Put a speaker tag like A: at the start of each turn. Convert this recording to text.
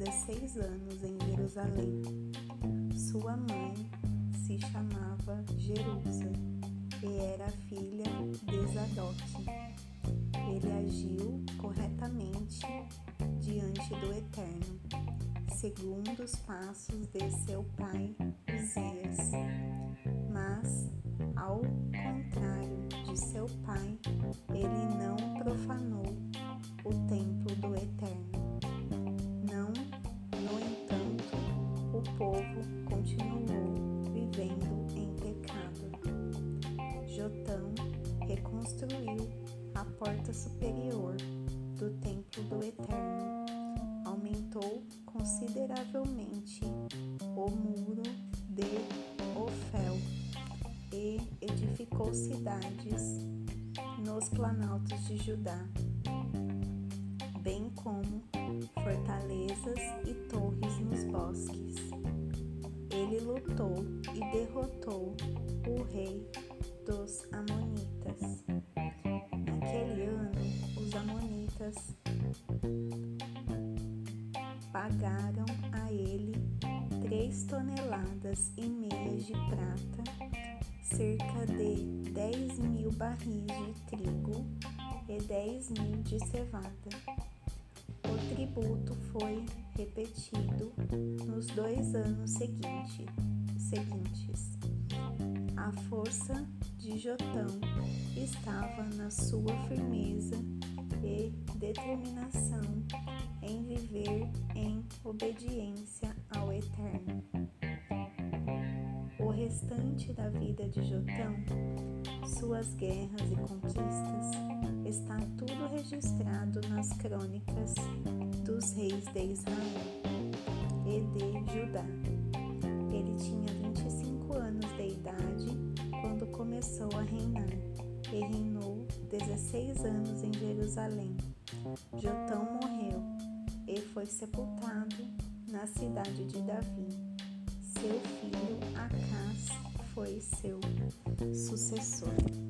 A: 16 anos em Jerusalém. Sua mãe se chamava Jerusa e era filha de Zadok. Ele agiu corretamente diante do Eterno, segundo os passos de seu pai Uzias. Mas, ao contrário de seu pai, ele não profanou o templo reconstruiu a porta superior do templo do Eterno, aumentou consideravelmente o muro de Ofel e edificou cidades nos planaltos de Judá bem como fortalezas Pagaram a ele três toneladas e meia de prata, cerca de dez mil barris de trigo e dez mil de cevada tributo foi repetido nos dois anos seguinte, seguintes. A força de Jotão estava na sua firmeza determinação em viver em obediência ao Eterno. O restante da vida de Jotão, suas guerras e conquistas, está tudo registrado nas crônicas dos reis de Israel e de Judá. Ele tinha 25 anos de idade quando começou a reinar e reinou 16 anos em Jerusalém. Jotão morreu e foi sepultado na cidade de Davi. Seu filho Acás foi seu sucessor.